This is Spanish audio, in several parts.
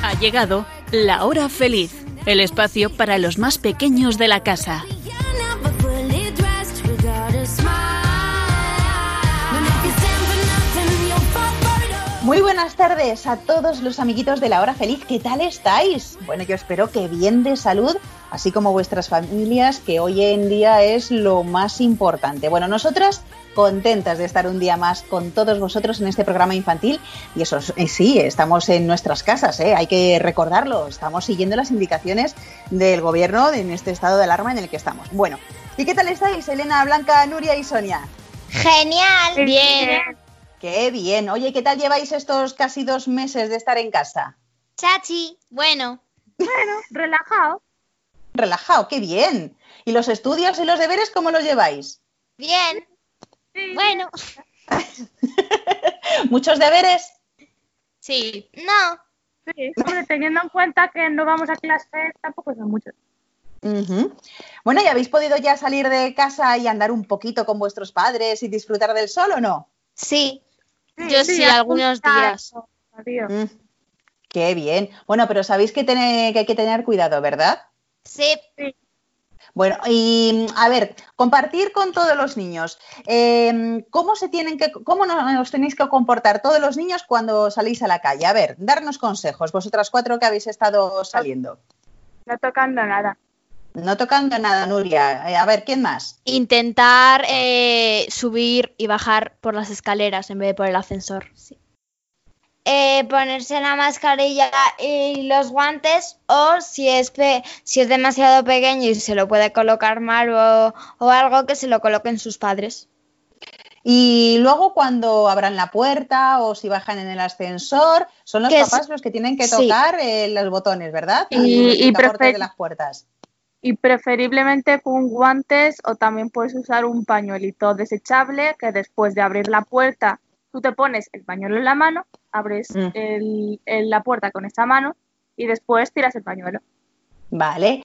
Ha llegado la hora feliz, el espacio para los más pequeños de la casa. Muy buenas tardes a todos los amiguitos de la hora feliz. ¿Qué tal estáis? Bueno, yo espero que bien de salud, así como vuestras familias, que hoy en día es lo más importante. Bueno, nosotras contentas de estar un día más con todos vosotros en este programa infantil. Y eso sí, estamos en nuestras casas, ¿eh? hay que recordarlo. Estamos siguiendo las indicaciones del gobierno en este estado de alarma en el que estamos. Bueno, ¿y qué tal estáis, Elena, Blanca, Nuria y Sonia? Genial. Bien. Qué bien. Oye, ¿qué tal lleváis estos casi dos meses de estar en casa? Chachi. Bueno. Bueno, relajado. Relajado, qué bien. ¿Y los estudios y los deberes cómo los lleváis? Bien. Sí, Bueno. ¿Muchos deberes? Sí. No. sí, hombre, teniendo en cuenta que no vamos a clase, tampoco son muchos. Bueno, ¿y habéis podido ya salir de casa y andar un poquito con vuestros padres y disfrutar del sol o no? Sí. Yo sí, algunos días. Adiós. Mm, Qué bien. Bueno, pero sabéis que, que hay que tener cuidado, ¿verdad? Sí. Bueno, y a ver, compartir con todos los niños. eh, ¿Cómo se tienen que, cómo no- os tenéis que comportar todos los niños cuando salís a la calle? A ver, darnos consejos, vosotras cuatro que habéis estado saliendo. No tocando nada. No tocando nada, Nuria. Eh, a ver, ¿quién más? Intentar eh, subir y bajar por las escaleras en vez de por el ascensor. Sí. Eh, ponerse la mascarilla y los guantes o si es pe- si es demasiado pequeño y se lo puede colocar mal o, o algo que se lo coloquen sus padres. Y luego cuando abran la puerta o si bajan en el ascensor, son los Que es- papás los que tienen que sí. tocar eh, los botones, ¿verdad? Y- y picaportes prefer- de las puertas. Y preferiblemente con guantes o también puedes usar un pañuelito desechable que después de abrir la puerta, tú te pones el pañuelo en la mano, abres Mm. el- el- la puerta con esa mano y después tiras el pañuelo. Vale.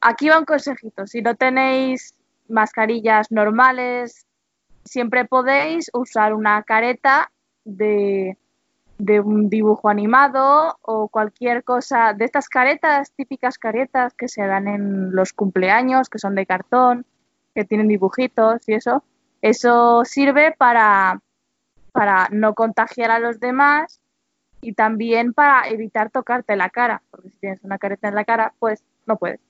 Aquí va un consejito. Si no tenéis mascarillas normales, siempre podéis usar una careta de, de un dibujo animado o cualquier cosa de estas caretas, típicas caretas que se dan en los cumpleaños, que son de cartón, que tienen dibujitos y eso. Eso sirve para, para no contagiar a los demás y también para evitar tocarte la cara, porque si tienes una careta en la cara, pues no puedes.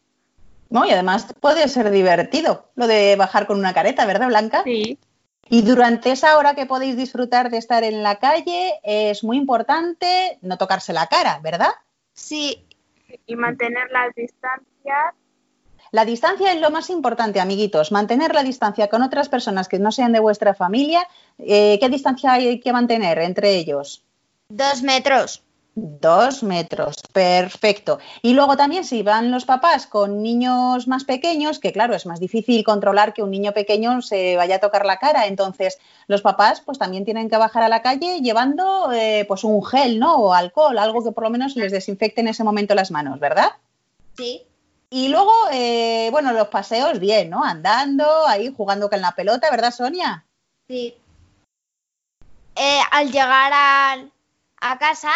¿No? Y además puede ser divertido lo de bajar con una careta, ¿verdad, Blanca? Sí, Y durante esa hora que podéis disfrutar de estar en la calle, es muy importante no tocarse la cara, ¿verdad? Sí, y mantener las distancias. La distancia es lo más importante, amiguitos. Mantener la distancia con otras personas que no sean de vuestra familia. Eh, ¿Qué distancia hay que mantener entre ellos? dos metros. Dos metros, perfecto. Y luego también si van los papás con niños más pequeños, que claro, es más difícil controlar que un niño pequeño se vaya a tocar la cara, entonces los papás pues también tienen que bajar a la calle llevando eh, pues un gel, ¿no? O alcohol, algo que por lo menos les desinfecte en ese momento las manos, ¿verdad? Sí. Y luego, eh, bueno, los paseos bien, ¿no? Andando, ahí jugando con la pelota, ¿verdad, Sonia? Sí. Eh, al llegar al- a casa,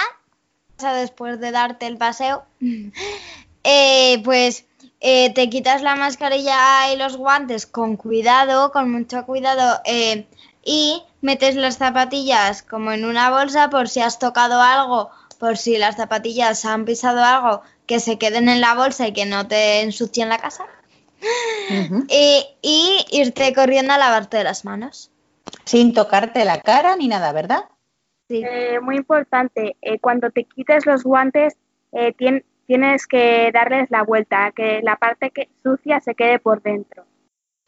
después de darte el paseo, eh, pues eh, te quitas la mascarilla y los guantes con cuidado, con mucho cuidado, y metes las zapatillas como en una bolsa por si has tocado algo, por si las zapatillas han pisado algo, que se queden en la bolsa y que no te ensucien la casa. Y, y irte corriendo a lavarte las manos. Sin tocarte la cara ni nada, ¿verdad? Sí. Eh, muy importante, eh, cuando te quites los guantes, eh, tien- tienes que darles la vuelta, que la parte que sucia se quede por dentro.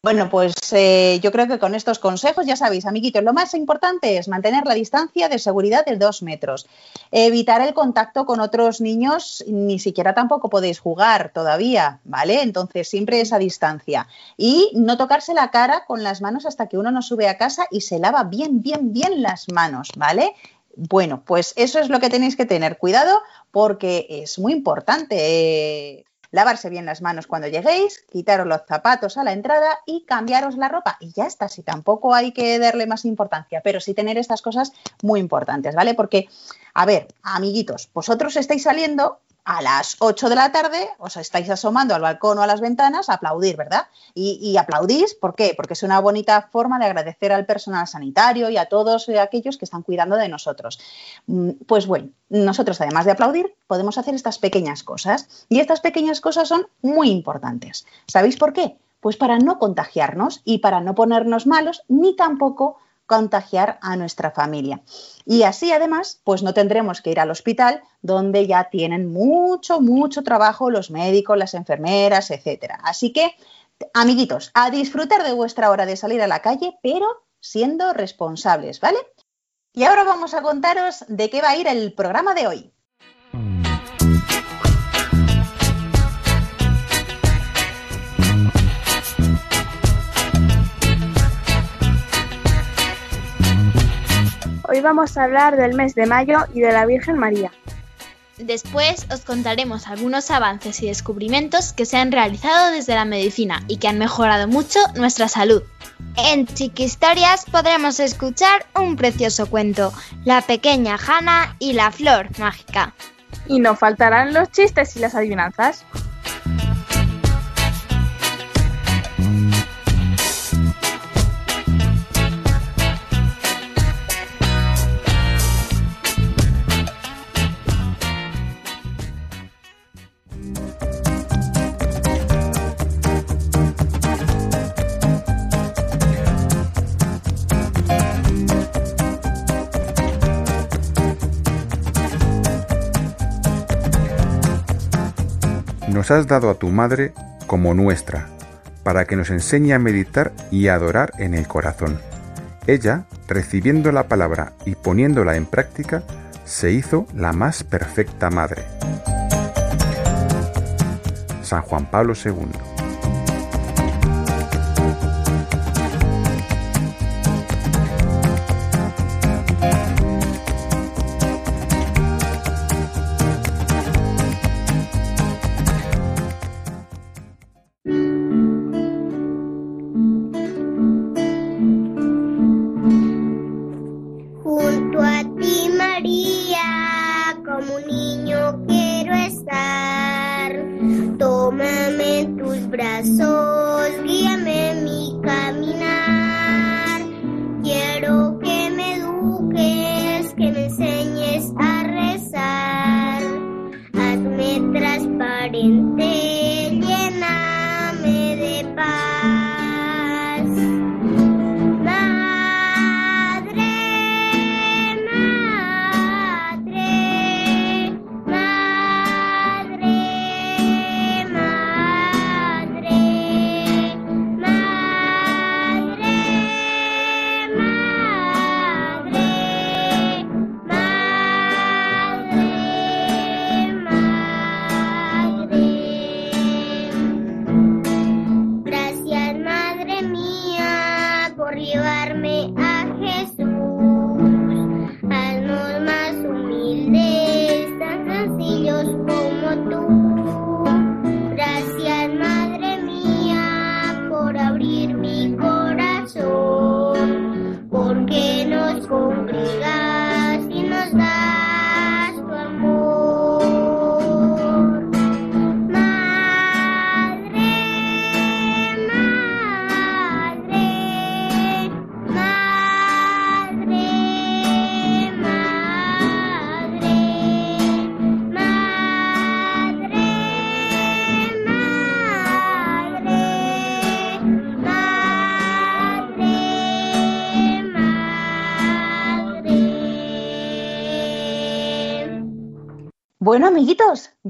Bueno, pues eh, yo creo que con estos consejos, ya sabéis, amiguitos, lo más importante es mantener la distancia de seguridad de dos metros, evitar el contacto con otros niños, ni siquiera tampoco podéis jugar todavía, ¿vale? Entonces siempre esa distancia. Y no tocarse la cara con las manos hasta que uno no sube a casa y se lava bien, bien, bien las manos, ¿vale? Bueno, pues eso es lo que tenéis que tener cuidado porque es muy importante. eh, lavarse bien las manos cuando lleguéis, quitaros los zapatos a la entrada y cambiaros la ropa. Y ya está, si tampoco hay que darle más importancia, pero sí tener estas cosas muy importantes, ¿vale? Porque, a ver, amiguitos, vosotros estáis saliendo a las 8 de la tarde os estáis asomando al balcón o a las ventanas a aplaudir, ¿verdad? Y, y, aplaudís, ¿por qué? Porque es una bonita forma de agradecer al personal sanitario y a todos aquellos que están cuidando de nosotros. Mm, Pues bueno, nosotros además de aplaudir podemos hacer estas pequeñas cosas y estas pequeñas cosas son muy importantes. ¿Sabéis por qué? Pues para no contagiarnos y para no ponernos malos ni tampoco contagiar a nuestra familia. Y así además, pues no tendremos que ir al hospital donde ya tienen mucho, mucho trabajo los médicos, las enfermeras, etcétera. Así que, amiguitos, a disfrutar de vuestra hora de salir a la calle, pero siendo responsables, ¿vale? Y ahora vamos a contaros de qué va a ir el programa de hoy. Hoy vamos a hablar del mes de mayo y de la Virgen María. Después os contaremos algunos avances y descubrimientos que se han realizado desde la medicina y que han mejorado mucho nuestra salud. En Chiquistorias podremos escuchar un precioso cuento, La pequeña Jana y la flor mágica. Y no faltarán los chistes y las adivinanzas. Has dado a tu madre como nuestra, para que nos enseñe a meditar y a adorar en el corazón. Ella, recibiendo la palabra y poniéndola en práctica, se hizo la más perfecta madre. San Juan Pablo II.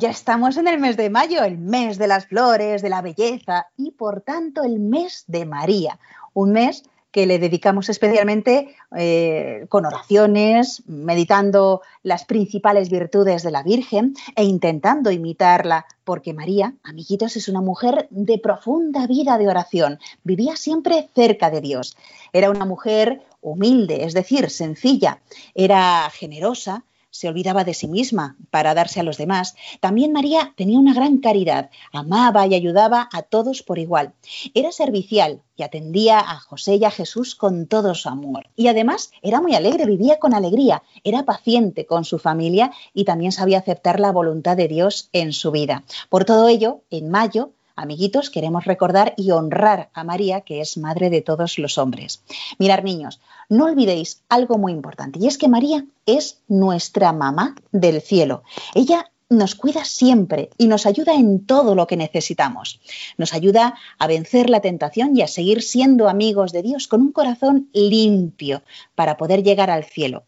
Ya estamos en el mes de mayo, el mes de las flores, de la belleza y por tanto el mes de María, un mes que le dedicamos especialmente eh, con oraciones, meditando las principales virtudes de la Virgen e intentando imitarla, porque María, amiguitos, es una mujer de profunda vida de oración, vivía siempre cerca de Dios, era una mujer humilde, es decir, sencilla, era generosa, se olvidaba de sí misma para darse a los demás. También María tenía una gran caridad, amaba y ayudaba a todos por igual. Era servicial y atendía a José y a Jesús con todo su amor. Y además era muy alegre, vivía con alegría, era paciente con su familia y también sabía aceptar la voluntad de Dios en su vida. Por todo ello, en mayo, Amiguitos, queremos recordar y honrar a María, que es madre de todos los hombres. Mirar, niños, no olvidéis algo muy importante, y es que María es nuestra mamá del cielo. Ella nos cuida siempre y nos ayuda en todo lo que necesitamos. Nos ayuda a vencer la tentación y a seguir siendo amigos de Dios con un corazón limpio para poder llegar al cielo.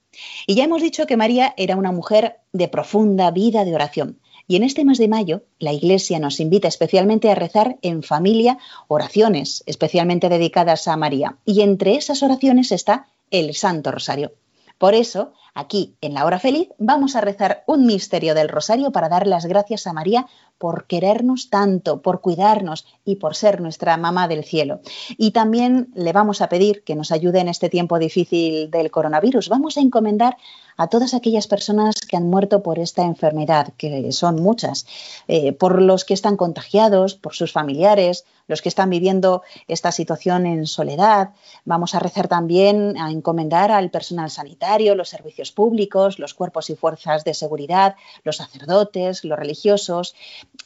Y ya hemos dicho que María era una mujer de profunda vida de oración. Y en este mes de mayo, la Iglesia nos invita especialmente a rezar en familia oraciones especialmente dedicadas a María. Y entre esas oraciones está el Santo Rosario. Por eso, aquí en la hora feliz, vamos a rezar un misterio del Rosario para dar las gracias a María por querernos tanto, por cuidarnos y por ser nuestra mamá del cielo. Y también le vamos a pedir que nos ayude en este tiempo difícil del coronavirus. Vamos a encomendar a todas aquellas personas que han muerto por esta enfermedad, que son muchas, eh, por los que están contagiados, por sus familiares, los que están viviendo esta situación en soledad. Vamos a rezar también, a encomendar al personal sanitario, los servicios públicos, los cuerpos y fuerzas de seguridad, los sacerdotes, los religiosos,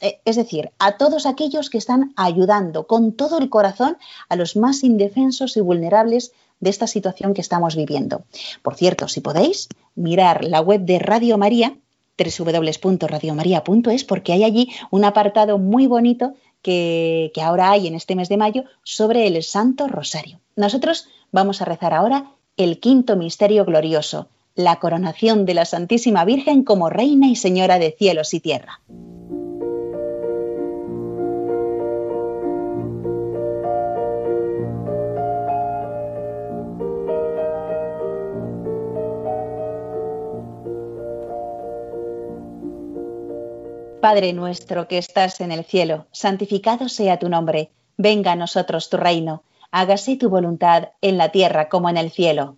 eh, es decir, a todos aquellos que están ayudando con todo el corazón a los más indefensos y vulnerables de esta situación que estamos viviendo. Por cierto, si podéis, mirar la web de Radio María, www.radiomaria.es, porque hay allí un apartado muy bonito que, que ahora hay en este mes de mayo sobre el Santo Rosario. Nosotros vamos a rezar ahora el quinto misterio glorioso, la coronación de la Santísima Virgen como Reina y Señora de cielos y tierra. Padre nuestro que estás en el cielo, santificado sea tu nombre, venga a nosotros tu reino, hágase tu voluntad en la tierra como en el cielo.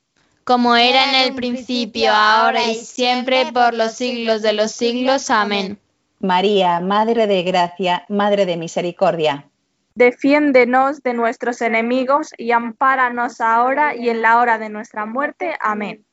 Como era en el principio, ahora y siempre, por los siglos de los siglos. Amén. María, Madre de Gracia, Madre de Misericordia. Defiéndenos de nuestros enemigos y ampáranos ahora y en la hora de nuestra muerte. Amén.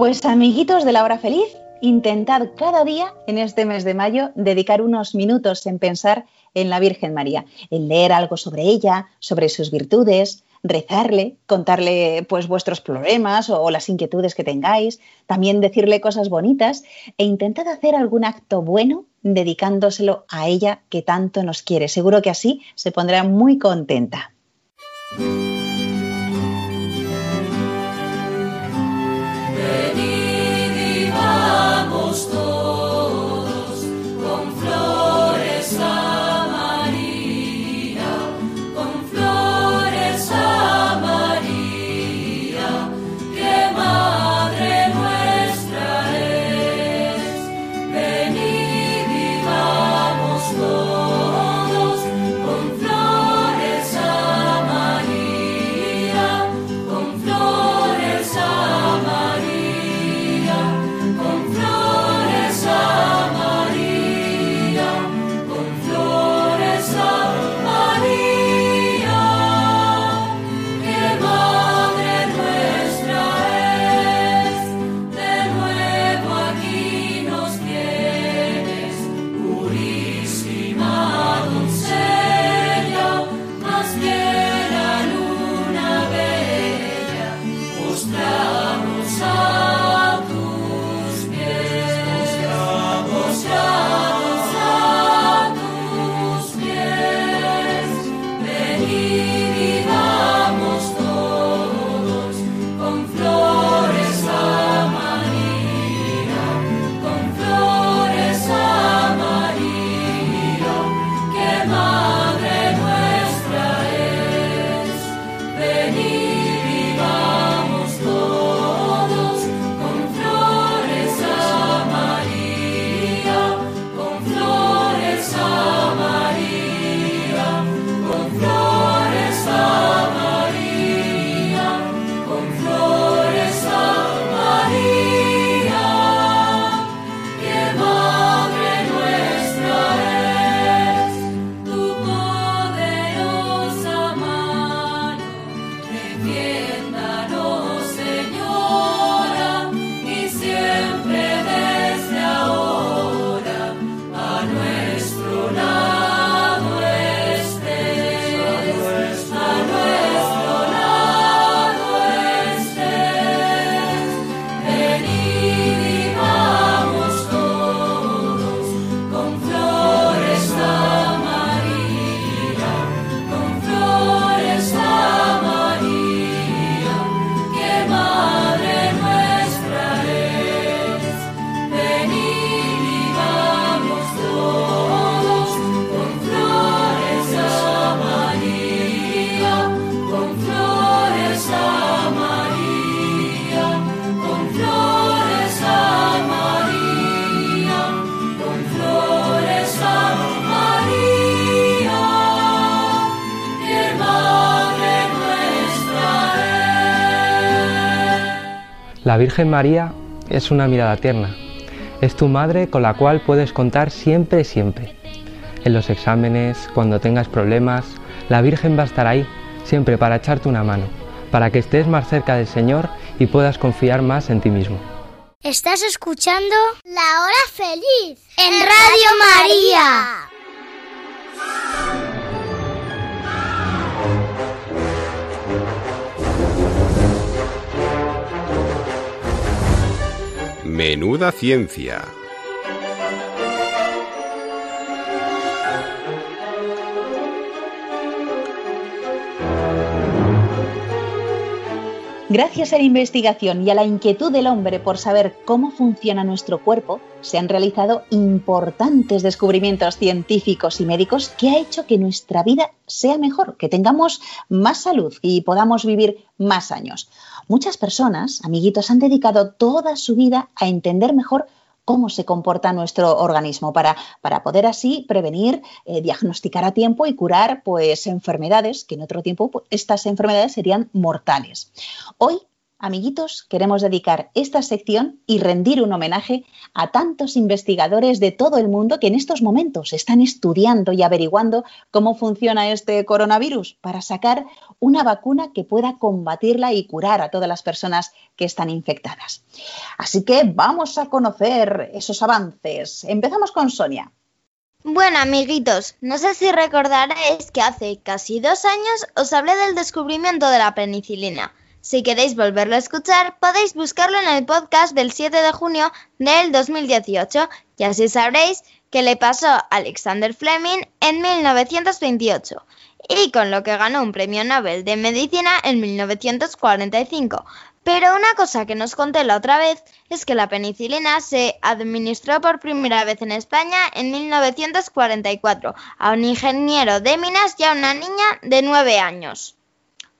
Pues amiguitos de la hora feliz, intentad cada día en este mes de mayo dedicar unos minutos en pensar en la Virgen María, en leer algo sobre ella, sobre sus virtudes, rezarle, contarle pues vuestros problemas o, o las inquietudes que tengáis, también decirle cosas bonitas e intentad hacer algún acto bueno dedicándoselo a ella que tanto nos quiere. Seguro que así se pondrá muy contenta. La Virgen María es una mirada tierna. Es tu madre con la cual puedes contar siempre, siempre. En los exámenes, cuando tengas problemas, la Virgen va a estar ahí, siempre para echarte una mano, para que estés más cerca del Señor y puedas confiar más en ti mismo. Estás escuchando La Hora Feliz en Radio María. Menuda ciencia. Gracias a la investigación y a la inquietud del hombre por saber cómo funciona nuestro cuerpo, se han realizado importantes descubrimientos científicos y médicos que ha hecho que nuestra vida sea mejor, que tengamos más salud y podamos vivir más años. Muchas personas, amiguitos, han dedicado toda su vida a entender mejor cómo se comporta nuestro organismo para, para poder así prevenir, eh, diagnosticar a tiempo y curar pues, enfermedades que en otro tiempo pues, estas enfermedades serían mortales. Hoy Amiguitos, queremos dedicar esta sección y rendir un homenaje a tantos investigadores de todo el mundo que en estos momentos están estudiando y averiguando cómo funciona este coronavirus para sacar una vacuna que pueda combatirla y curar a todas las personas que están infectadas. Así que vamos a conocer esos avances. Empezamos con Sonia. Bueno, amiguitos, no sé si recordaréis que hace casi dos años os hablé del descubrimiento de la penicilina. Si queréis volverlo a escuchar, podéis buscarlo en el podcast del 7 de junio del 2018 y así sabréis qué le pasó a Alexander Fleming en 1928 y con lo que ganó un premio Nobel de Medicina en 1945. Pero una cosa que nos conté la otra vez es que la penicilina se administró por primera vez en España en 1944 a un ingeniero de minas y a una niña de 9 años.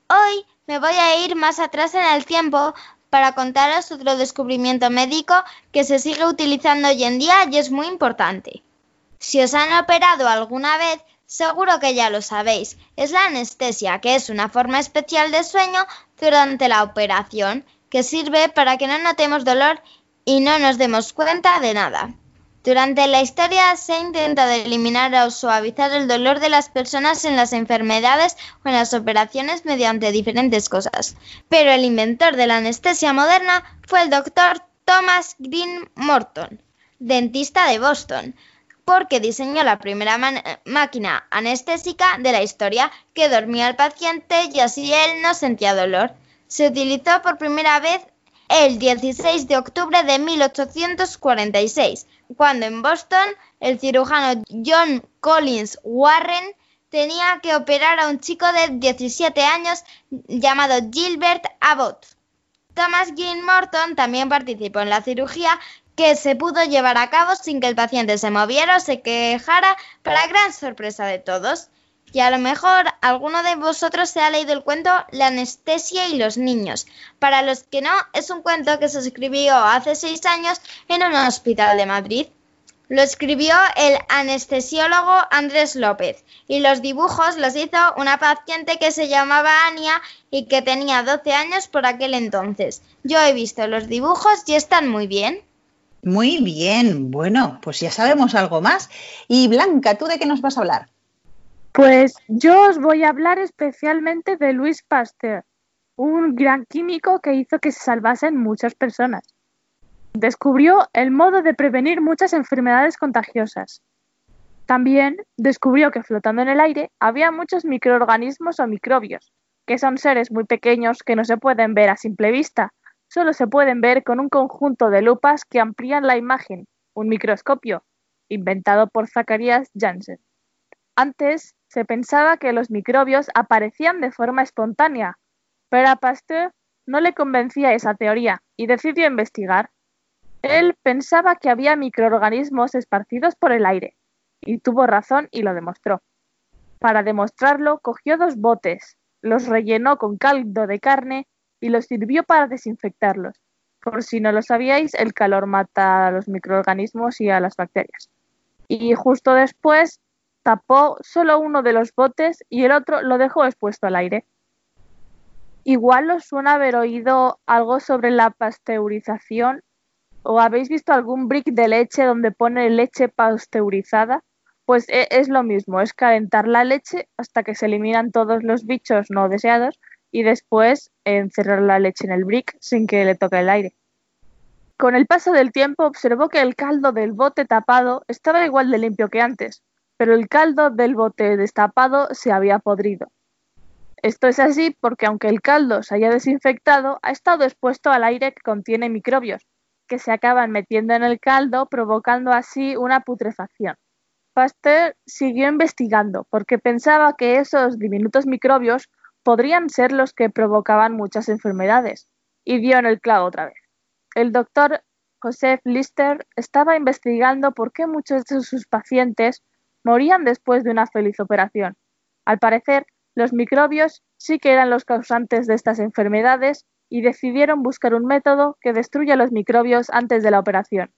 Hoy me voy a ir más atrás en el tiempo para contaros otro descubrimiento médico que se sigue utilizando hoy en día y es muy importante. Si os han operado alguna vez, seguro que ya lo sabéis. Es la anestesia, que es una forma especial de sueño durante la operación, que sirve para que no notemos dolor y no nos demos cuenta de nada. Durante la historia se ha intentado eliminar o suavizar el dolor de las personas en las enfermedades o en las operaciones mediante diferentes cosas. Pero el inventor de la anestesia moderna fue el doctor Thomas Green Morton, dentista de Boston, porque diseñó la primera máquina anestésica de la historia que dormía al paciente y así él no sentía dolor. Se utilizó por primera vez el 16 de octubre de 1846 cuando en Boston el cirujano John Collins Warren tenía que operar a un chico de 17 años llamado Gilbert Abbott. Thomas Green Morton también participó en la cirugía que se pudo llevar a cabo sin que el paciente se moviera o se quejara para gran sorpresa de todos. Y a lo mejor alguno de vosotros se ha leído el cuento La anestesia y los niños. Para los que no, es un cuento que se escribió hace seis años en un hospital de Madrid. Lo escribió el anestesiólogo Andrés López y los dibujos los hizo una paciente que se llamaba Ania y que tenía 12 años por aquel entonces. Yo he visto los dibujos y están muy bien. Muy bien, bueno, pues ya sabemos algo más. Y Blanca, ¿tú de qué nos vas a hablar? Pues yo os voy a hablar especialmente de Louis Pasteur, un gran químico que hizo que se salvasen muchas personas. Descubrió el modo de prevenir muchas enfermedades contagiosas. También descubrió que flotando en el aire había muchos microorganismos o microbios, que son seres muy pequeños que no se pueden ver a simple vista, solo se pueden ver con un conjunto de lupas que amplían la imagen, un microscopio, inventado por Zacharias Janssen. Antes se pensaba que los microbios aparecían de forma espontánea, pero a Pasteur no le convencía esa teoría y decidió investigar. Él pensaba que había microorganismos esparcidos por el aire, y tuvo razón y lo demostró. Para demostrarlo, cogió dos botes, los rellenó con caldo de carne y los sirvió para desinfectarlos. Por si no lo sabíais, el calor mata a los microorganismos y a las bacterias. Y justo después tapó solo uno de los botes y el otro lo dejó expuesto al aire. Igual os suena haber oído algo sobre la pasteurización o habéis visto algún brick de leche donde pone leche pasteurizada. Pues e, es lo mismo, es calentar la leche hasta que se eliminan todos los bichos no deseados y después encerrar la leche en el brick sin que le toque el aire. Con el paso del tiempo observó que el caldo del bote tapado estaba igual de limpio que antes, pero el caldo del bote destapado se había podrido. Esto es así porque aunque el caldo se haya desinfectado, ha estado expuesto al aire que contiene microbios, que se acaban metiendo en el caldo, provocando así una putrefacción. Pasteur siguió investigando porque pensaba que esos diminutos microbios podrían ser los que provocaban muchas enfermedades, y dio en el clavo otra vez. El doctor Joseph Lister estaba investigando por qué muchos de sus pacientes morían después de una feliz operación. Al parecer, los microbios sí que eran los causantes de estas enfermedades y decidieron buscar un método que destruya los microbios antes de la operación.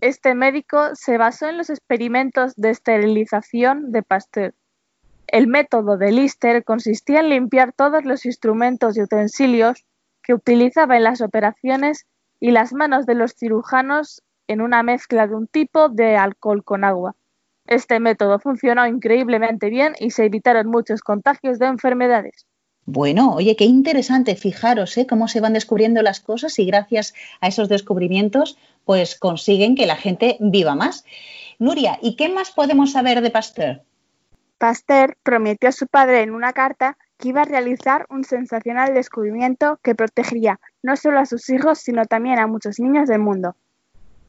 Este médico se basó en los experimentos de esterilización de Pasteur. El método de Lister consistía en limpiar todos los instrumentos y utensilios que utilizaba en las operaciones y las manos de los cirujanos en una mezcla de un tipo de alcohol con agua. Este método funcionó increíblemente bien y se evitaron muchos contagios de enfermedades. Bueno, oye, qué interesante, fijaros ¿eh? cómo se van descubriendo las cosas y gracias a esos descubrimientos pues consiguen que la gente viva más. Nuria, ¿y qué más podemos saber de Pasteur? Pasteur prometió a su padre en una carta que iba a realizar un sensacional descubrimiento que protegería no solo a sus hijos, sino también a muchos niños del mundo.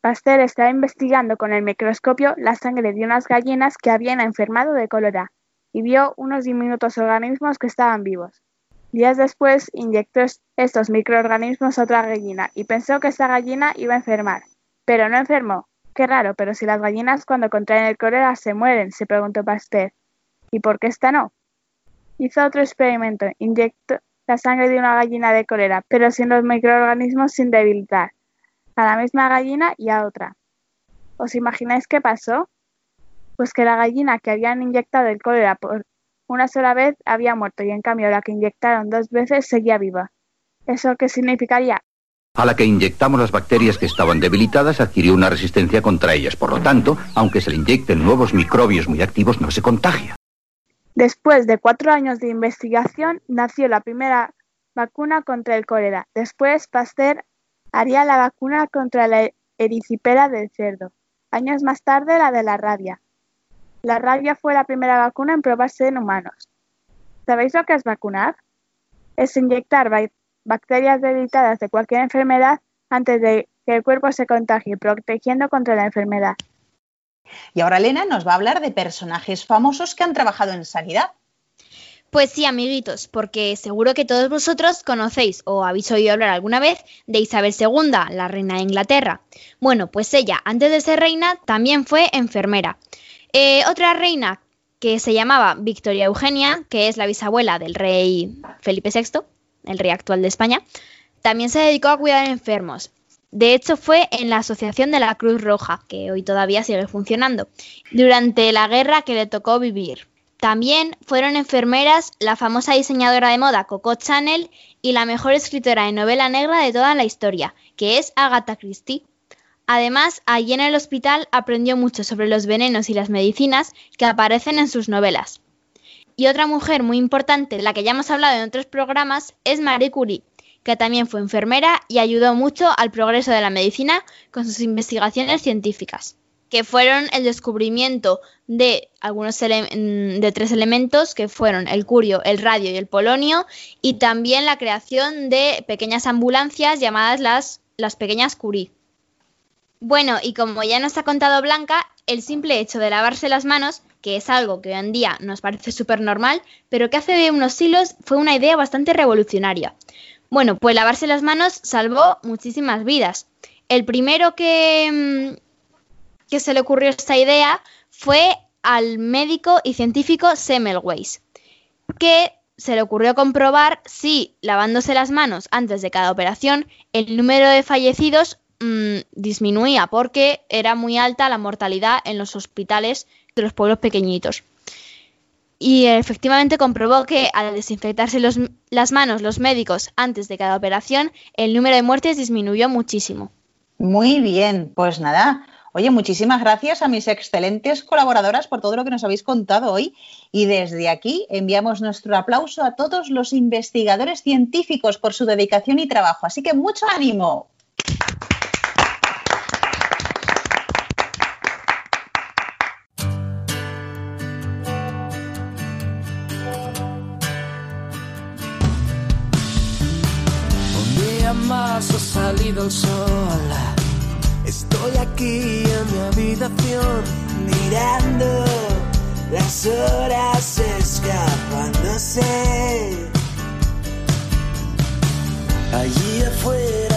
Pasteur estaba investigando con el microscopio la sangre de unas gallinas que habían enfermado de cólera y vio unos diminutos organismos que estaban vivos. Días después inyectó estos microorganismos a otra gallina y pensó que esa gallina iba a enfermar. Pero no enfermó. Qué raro, pero si las gallinas cuando contraen el cólera se mueren, se preguntó Pasteur. ¿Y por qué esta no? Hizo otro experimento, inyectó la sangre de una gallina de cólera, pero sin los microorganismos sin debilitar, a la misma gallina y a otra. ¿Os imagináis qué pasó? Pues que la gallina que habían inyectado el cólera por una sola vez había muerto y en cambio la que inyectaron dos veces seguía viva. ¿Eso qué significaría? A la que inyectamos las bacterias que estaban debilitadas adquirió una resistencia contra ellas. Por lo tanto, aunque se le inyecten nuevos microbios muy activos, no se contagia. Después de cuatro años de investigación, nació la primera vacuna contra el cólera. Después, Pasteur haría la vacuna contra la ericipera del cerdo. Años más tarde, la de la rabia. La rabia fue la primera vacuna en probarse en humanos. ¿Sabéis lo que es vacunar? Es inyectar bacterias debilitadas de cualquier enfermedad antes de que el cuerpo se contagie, protegiendo contra la enfermedad. Y ahora Elena nos va a hablar de personajes famosos que han trabajado en sanidad. Pues sí, amiguitos, porque seguro que todos vosotros conocéis o habéis oído hablar alguna vez de Isabel II, la reina de Inglaterra. Bueno, pues ella, antes de ser reina, también fue enfermera. Eh, otra reina que se llamaba Victoria Eugenia, que es la bisabuela del rey Felipe VI, el rey actual de España, también se dedicó a cuidar enfermos. De hecho, fue en la Asociación de la Cruz Roja, que hoy todavía sigue funcionando, durante la guerra que le tocó vivir. También fueron enfermeras la famosa diseñadora de moda Coco Chanel y la mejor escritora de novela negra de toda la historia, que es Agatha Christie. Además, allí en el hospital aprendió mucho sobre los venenos y las medicinas que aparecen en sus novelas. Y otra mujer muy importante, de la que ya hemos hablado en otros programas, es Marie Curie, que también fue enfermera y ayudó mucho al progreso de la medicina con sus investigaciones científicas, que fueron el descubrimiento de algunos de tres elementos que fueron el curio, el radio y el polonio, y también la creación de pequeñas ambulancias llamadas las, las pequeñas Curie. Bueno, y como ya nos ha contado Blanca, el simple hecho de lavarse las manos, que es algo que hoy en día nos parece súper normal, pero que hace unos siglos fue una idea bastante revolucionaria. Bueno, pues lavarse las manos salvó muchísimas vidas. El primero que, mm, que se le ocurrió esta idea fue al médico y científico Semmelweis, que se le ocurrió comprobar si lavándose las manos antes de cada operación el número de fallecidos mmm, disminuía porque era muy alta la mortalidad en los hospitales de los pueblos pequeñitos. Y efectivamente comprobó que al desinfectarse las manos los médicos antes de cada operación, el número de muertes disminuyó muchísimo. Muy bien, pues nada. Oye, muchísimas gracias a mis excelentes colaboradoras por todo lo que nos habéis contado hoy. Y desde aquí enviamos nuestro aplauso a todos los investigadores científicos por su dedicación y trabajo. Así que mucho ánimo. Ha salido el sol aquí en mi habitación mirando las horas escapándose. Allí afuera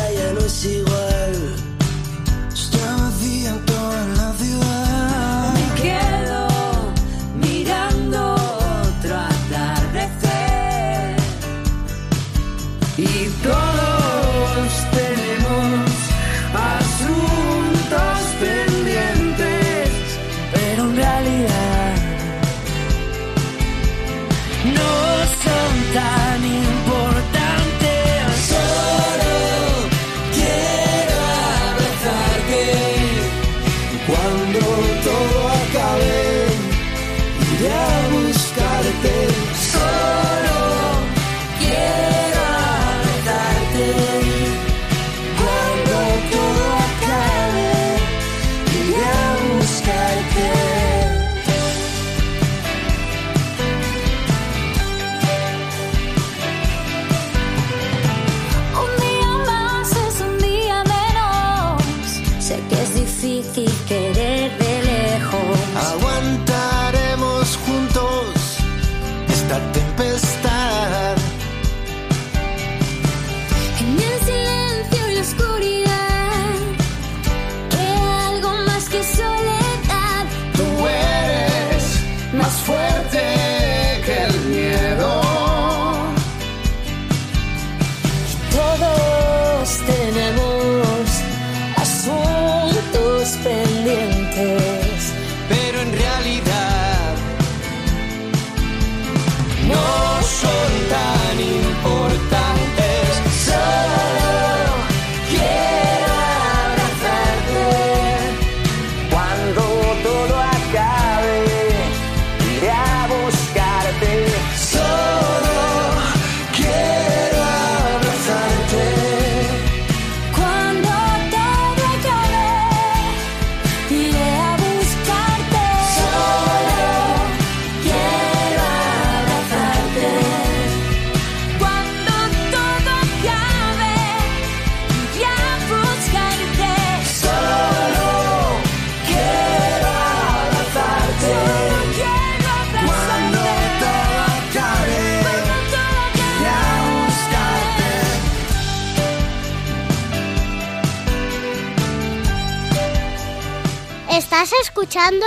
escuchando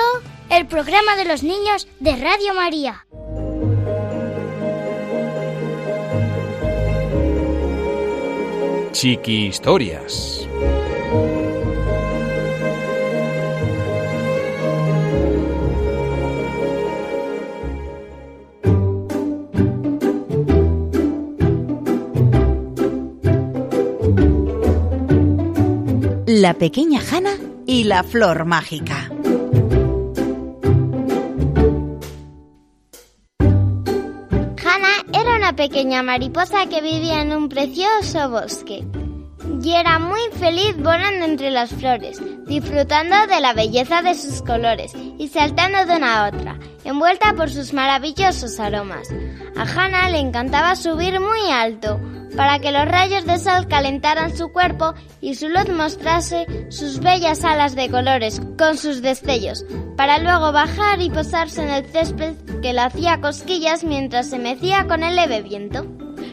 el programa de los niños de Radio María. Chiqui Historias. La pequeña Jana y la flor mágica. Pequeña mariposa que vivía en un precioso bosque. Y era muy feliz volando entre las flores, disfrutando de la belleza de sus colores y saltando de una a otra, envuelta por sus maravillosos aromas. A Hannah le encantaba subir muy alto, para que los rayos de sol calentaran su cuerpo y su luz mostrase sus bellas alas de colores con sus destellos, para luego bajar y posarse en el césped que le hacía cosquillas mientras se mecía con el leve viento.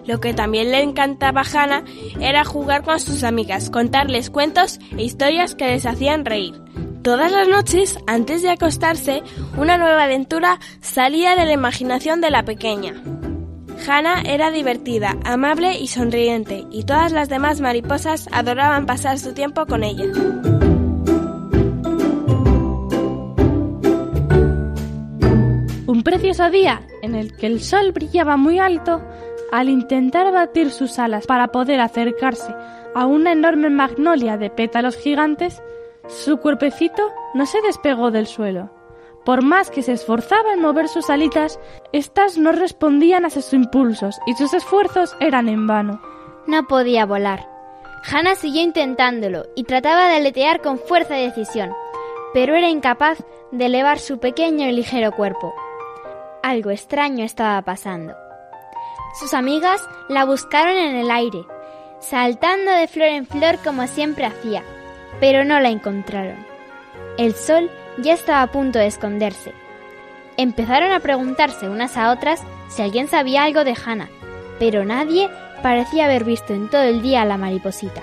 Lo que también le encantaba a Hannah era jugar con sus amigas, contarles cuentos e historias que les hacían reír. Todas las noches, antes de acostarse, una nueva aventura salía de la imaginación de la pequeña. Hannah era divertida, amable y sonriente, y todas las demás mariposas adoraban pasar su tiempo con ella. Un precioso día en el que el sol brillaba muy alto, al intentar batir sus alas para poder acercarse a una enorme magnolia de pétalos gigantes, su cuerpecito no se despegó del suelo. Por más que se esforzaba en mover sus alitas, éstas no respondían a sus impulsos y sus esfuerzos eran en vano. No podía volar. Hannah siguió intentándolo y trataba de aletear con fuerza y decisión, pero era incapaz de elevar su pequeño y ligero cuerpo. Algo extraño estaba pasando. Sus amigas la buscaron en el aire, saltando de flor en flor como siempre hacía, pero no la encontraron. El sol ya estaba a punto de esconderse. Empezaron a preguntarse unas a otras si alguien sabía algo de Hannah, pero nadie parecía haber visto en todo el día a la mariposita.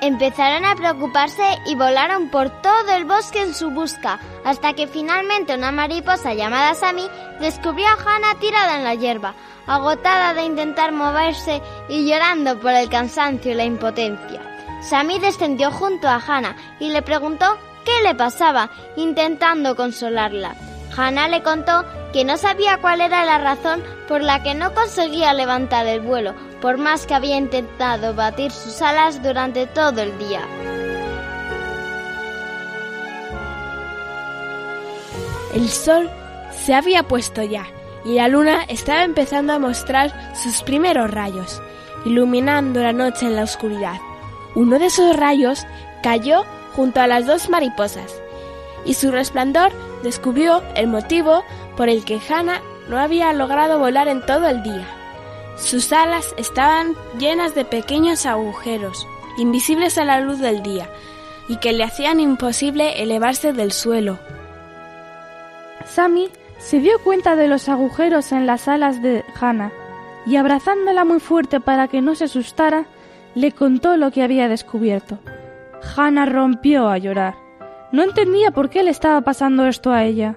Empezaron a preocuparse y volaron por todo el bosque en su busca, hasta que finalmente una mariposa llamada Sammy descubrió a Hannah tirada en la hierba, agotada de intentar moverse y llorando por el cansancio y la impotencia. Sammy descendió junto a Hannah y le preguntó qué le pasaba, intentando consolarla. Hannah le contó que no sabía cuál era la razón por la que no conseguía levantar el vuelo, por más que había intentado batir sus alas durante todo el día. El sol se había puesto ya y la luna estaba empezando a mostrar sus primeros rayos, iluminando la noche en la oscuridad. Uno de esos rayos cayó junto a las dos mariposas y su resplandor descubrió el motivo por el que Hannah no había logrado volar en todo el día. Sus alas estaban llenas de pequeños agujeros, invisibles a la luz del día, y que le hacían imposible elevarse del suelo. Sammy se dio cuenta de los agujeros en las alas de Hannah y abrazándola muy fuerte para que no se asustara, le contó lo que había descubierto. Hannah rompió a llorar. No entendía por qué le estaba pasando esto a ella.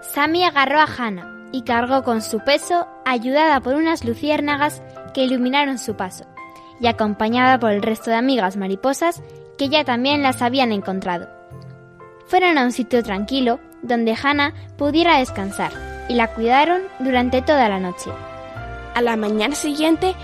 Sammy agarró a Hannah y cargó con su peso, ayudada por unas luciérnagas que iluminaron su paso, y acompañada por el resto de amigas mariposas que ya también las habían encontrado. Fueron a un sitio tranquilo donde Hannah pudiera descansar y la cuidaron durante toda la noche. A la mañana siguiente,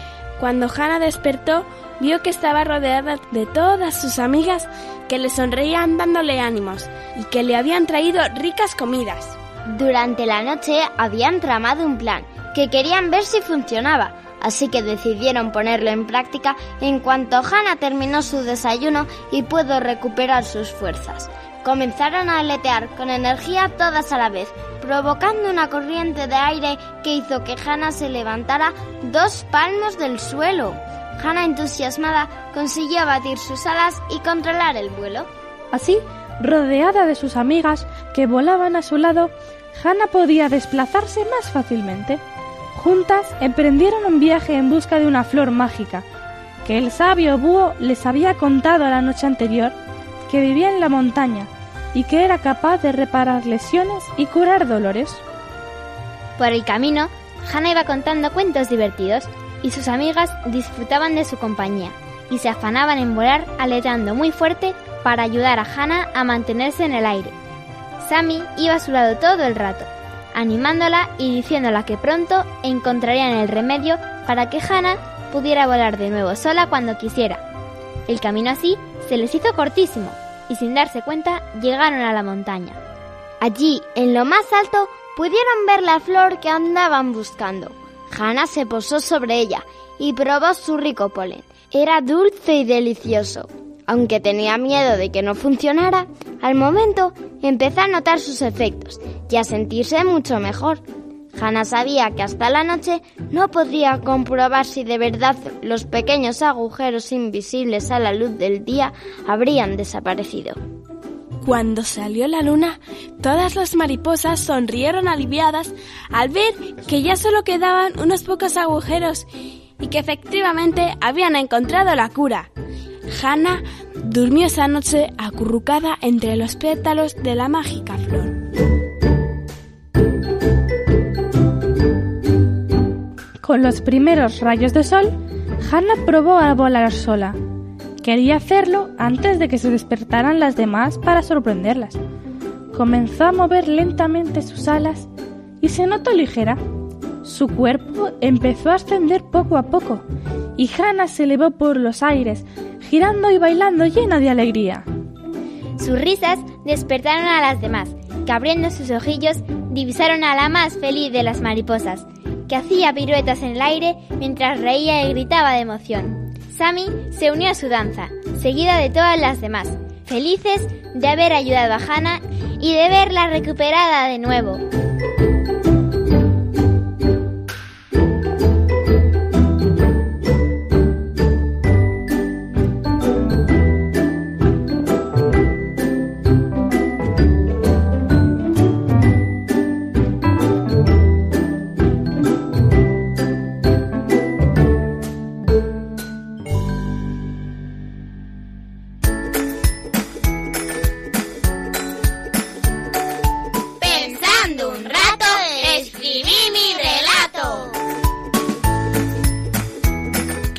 cuando Hannah despertó, vio que estaba rodeada de todas sus amigas que le sonreían dándole ánimos y que le habían traído ricas comidas. Durante la noche habían tramado un plan que querían ver si funcionaba, así que decidieron ponerlo en práctica en cuanto Hannah terminó su desayuno y pudo recuperar sus fuerzas. Comenzaron a aletear con energía todas a la vez, provocando una corriente de aire que hizo que Hannah se levantara dos palmos del suelo. Hannah, entusiasmada, consiguió batir sus alas y controlar el vuelo. Así, rodeada de sus amigas que volaban a su lado, Hannah podía desplazarse más fácilmente. Juntas emprendieron un viaje en busca de una flor mágica, que el sabio búho les había contado la noche anterior, que vivía en la montaña y que era capaz de reparar lesiones y curar dolores. Por el camino, Hannah iba contando cuentos divertidos y sus amigas disfrutaban de su compañía y se afanaban en volar aleteando muy fuerte para ayudar a Hannah a mantenerse en el aire. Sammy iba a su lado todo el rato, animándola y diciéndola que pronto encontrarían el remedio para que Hannah pudiera volar de nuevo sola cuando quisiera. El camino así se les hizo cortísimo y sin darse cuenta llegaron a la montaña. Allí, en lo más alto, pudieron ver la flor que andaban buscando. Hannah se posó sobre ella y probó su rico polen. Era dulce y delicioso. Aunque tenía miedo de que no funcionara, al momento empezó a notar sus efectos y a sentirse mucho mejor. Hannah sabía que hasta la noche no podría comprobar si de verdad los pequeños agujeros invisibles a la luz del día habrían desaparecido. Cuando salió la luna, todas las mariposas sonrieron aliviadas al ver que ya solo quedaban unos pocos agujeros y que efectivamente habían encontrado la cura. Hannah durmió esa noche acurrucada entre los pétalos de la mágica flor. Con los primeros rayos de sol, Hannah probó a volar sola. Quería hacerlo antes de que se despertaran las demás para sorprenderlas. Comenzó a mover lentamente sus alas y se notó ligera. Su cuerpo empezó a ascender poco a poco y Hannah se elevó por los aires, girando y bailando llena de alegría. Sus risas despertaron a las demás, que abriendo sus ojillos divisaron a la más feliz de las mariposas, que hacía piruetas en el aire mientras reía y gritaba de emoción. Sammy se unió a su danza, seguida de todas las demás, felices de haber ayudado a Hannah y de verla recuperada de nuevo.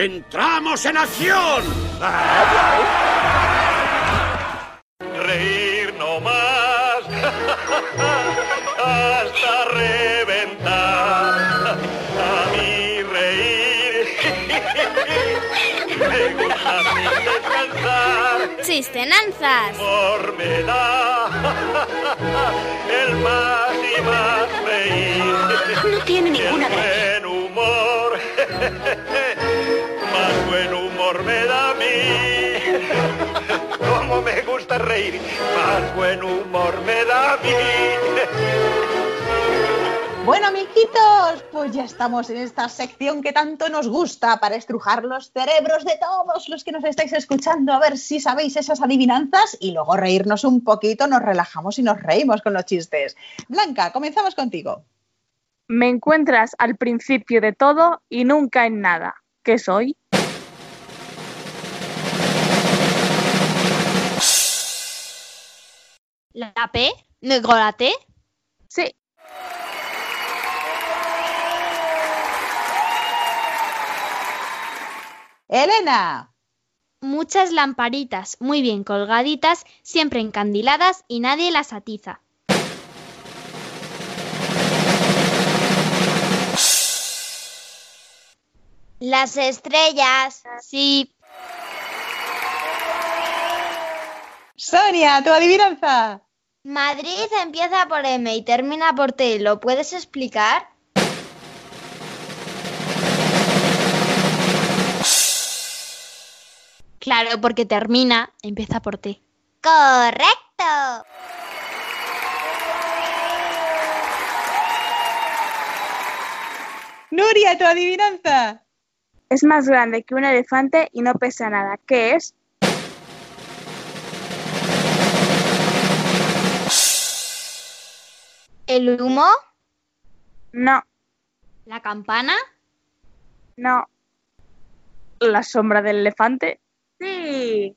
¡Entramos en acción! Reír no más hasta reventar. A mí reír me gusta sin descansar. Chistenanzas. Humor me da el más y más reír. No tiene ninguna el buen humor, buen humor me da a mí. Como me gusta reír, más buen humor me da a mí. Bueno, amiguitos, pues ya estamos en esta sección que tanto nos gusta para estrujar los cerebros de todos los que nos estáis escuchando, a ver si sabéis esas adivinanzas y luego reírnos un poquito, nos relajamos y nos reímos con los chistes. Blanca, comenzamos contigo. Me encuentras al principio de todo y nunca en nada. ¿Qué soy? ¿La P? ¿Digo la T? Sí. Elena. Muchas lamparitas muy bien colgaditas, siempre encandiladas y nadie las atiza. Las estrellas. Sí. Sonia, tu adivinanza. Madrid empieza por M y termina por T. ¿Lo puedes explicar? Claro, porque termina, empieza por T. Correcto. Nuria, tu adivinanza. Es más grande que un elefante y no pesa nada. ¿Qué es? ¿El humo? No, ¿La campana? no. ¿La sombra del elefante? Sí.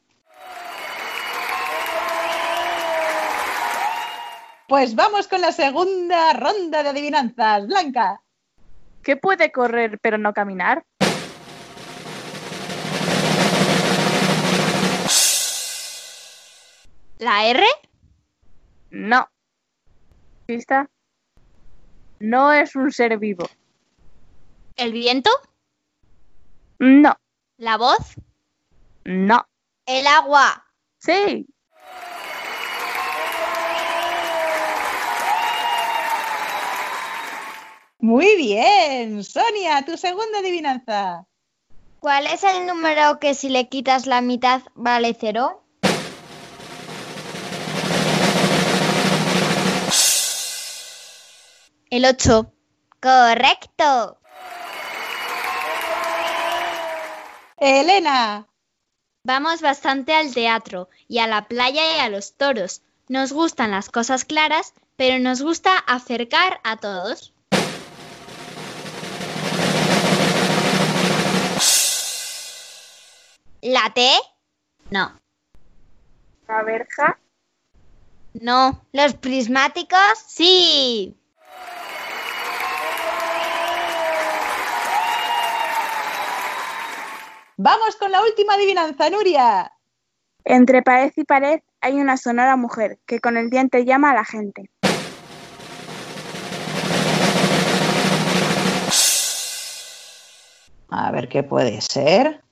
Pues vamos con la segunda ronda de adivinanzas. Blanca. ¿Qué puede correr pero no caminar? ¿La R? No. ¿Pista? No es un ser vivo. ¿El viento? No, ¿La voz? no. El agua. Sí. Muy bien. Sonia, tu segunda adivinanza. ¿Cuál es el número que si le quitas la mitad vale cero? El 8. Correcto. Elena. Vamos bastante al teatro y a la playa y a los toros. Nos gustan las cosas claras, pero nos gusta acercar a todos. ¿La T? No. La verja. No. ¿Los prismáticos? Sí. Vamos con la última adivinanza, Nuria. Entre pared y pared hay una sonora mujer que con el diente llama a la gente. A ver qué puede ser.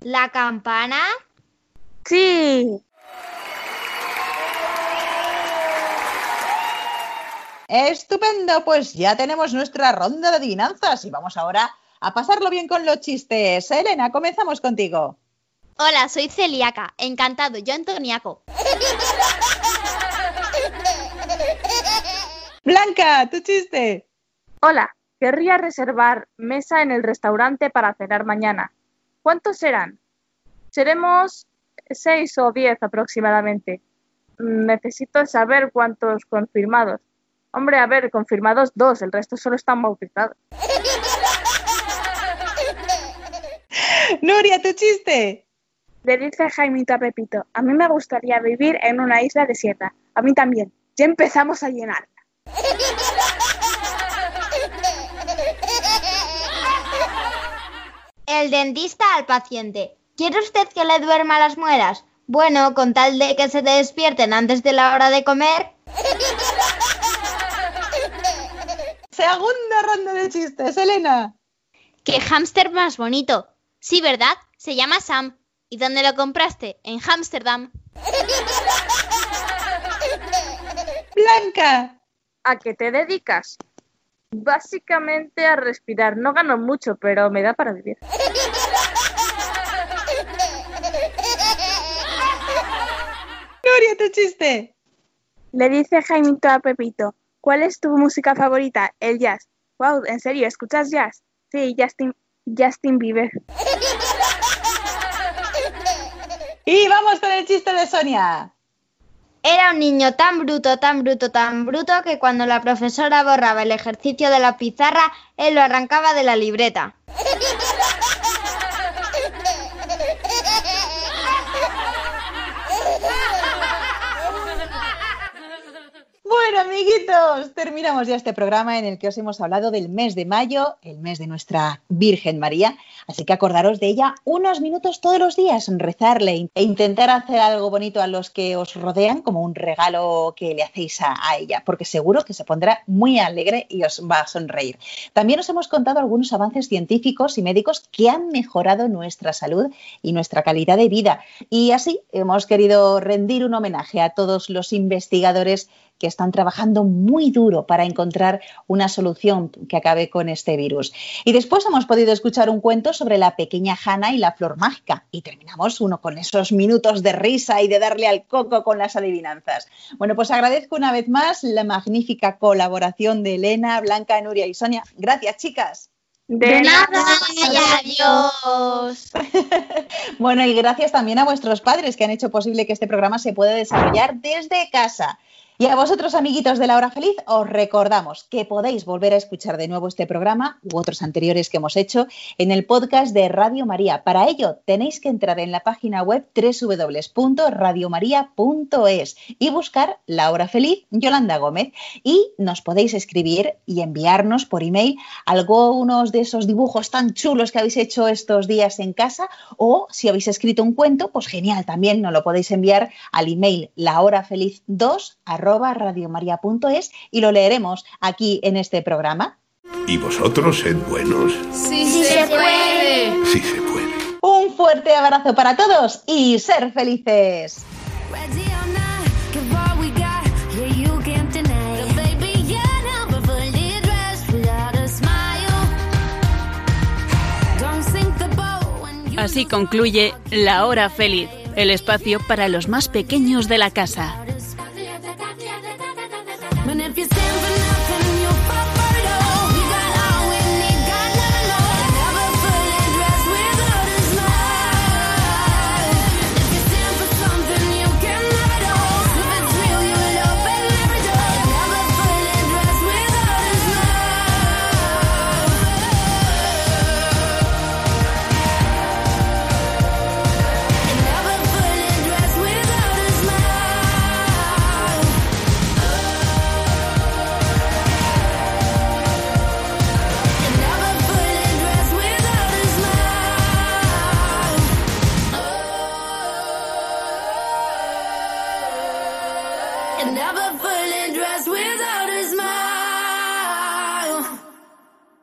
¿La campana? Sí. Estupendo, pues ya tenemos nuestra ronda de adivinanzas y vamos ahora a pasarlo bien con los chistes. Elena, comenzamos contigo. Hola, soy celíaca. Encantado, yo Antoniaco. Blanca, tu chiste. Hola, querría reservar mesa en el restaurante para cenar mañana. ¿Cuántos serán? Seremos seis o diez aproximadamente. Mm, Necesito saber cuántos confirmados. Hombre, a ver, confirmados dos, el resto solo están bautizados. Nuria, tu chiste. Le dice Jaimito a Pepito, a mí me gustaría vivir en una isla desierta. A mí también. Ya empezamos a llenar. El dentista al paciente. ¿Quiere usted que le duerma las muelas? Bueno, con tal de que se despierten antes de la hora de comer. Segunda ronda de chistes, Elena. ¡Qué hámster más bonito! Sí, ¿verdad? Se llama Sam. ¿Y dónde lo compraste? En Ámsterdam. Blanca. ¿A qué te dedicas? Básicamente a respirar. No gano mucho, pero me da para vivir. Nuria, tu chiste. Le dice Jaimito a Pepito, ¿cuál es tu música favorita? El jazz. Wow, ¿en serio? ¿Escuchas jazz? Sí, Justin, Justin Bieber. Y vamos con el chiste de Sonia. Era un niño tan bruto, tan bruto, tan bruto que cuando la profesora borraba el ejercicio de la pizarra, él lo arrancaba de la libreta. Amiguitos, terminamos ya este programa en el que os hemos hablado del mes de mayo, el mes de nuestra Virgen María. Así que acordaros de ella unos minutos todos los días, rezarle e intentar hacer algo bonito a los que os rodean, como un regalo que le hacéis a, a ella, porque seguro que se pondrá muy alegre y os va a sonreír. También os hemos contado algunos avances científicos y médicos que han mejorado nuestra salud y nuestra calidad de vida. Y así hemos querido rendir un homenaje a todos los investigadores que están trabajando muy duro para encontrar una solución que acabe con este virus. Y después hemos podido escuchar un cuento sobre la pequeña Hanna y la flor mágica. Y terminamos uno con esos minutos de risa y de darle al coco con las adivinanzas. Bueno, pues agradezco una vez más la magnífica colaboración de Elena, Blanca, Nuria y Sonia. Gracias, chicas. De nada y adiós. Bueno, y gracias también a vuestros padres que han hecho posible que este programa se pueda desarrollar desde casa. Y a vosotros, amiguitos de la hora feliz, os recordamos que podéis volver a escuchar de nuevo este programa u otros anteriores que hemos hecho en el podcast de Radio María. Para ello, tenéis que entrar en la página web www.radiomaria.es y buscar La Hora Feliz, Yolanda Gómez. Y nos podéis escribir y enviarnos por email algunos de esos dibujos tan chulos que habéis hecho estos días en casa o si habéis escrito un cuento, pues genial, también nos lo podéis enviar al email lahorafeliz2 arroba radiomaria.es y lo leeremos aquí en este programa. ¿Y vosotros sed buenos? Sí, se puede. Sí se puede. Un fuerte abrazo para todos y ser felices. Así concluye La Hora Feliz, el espacio para los más pequeños de la casa. If you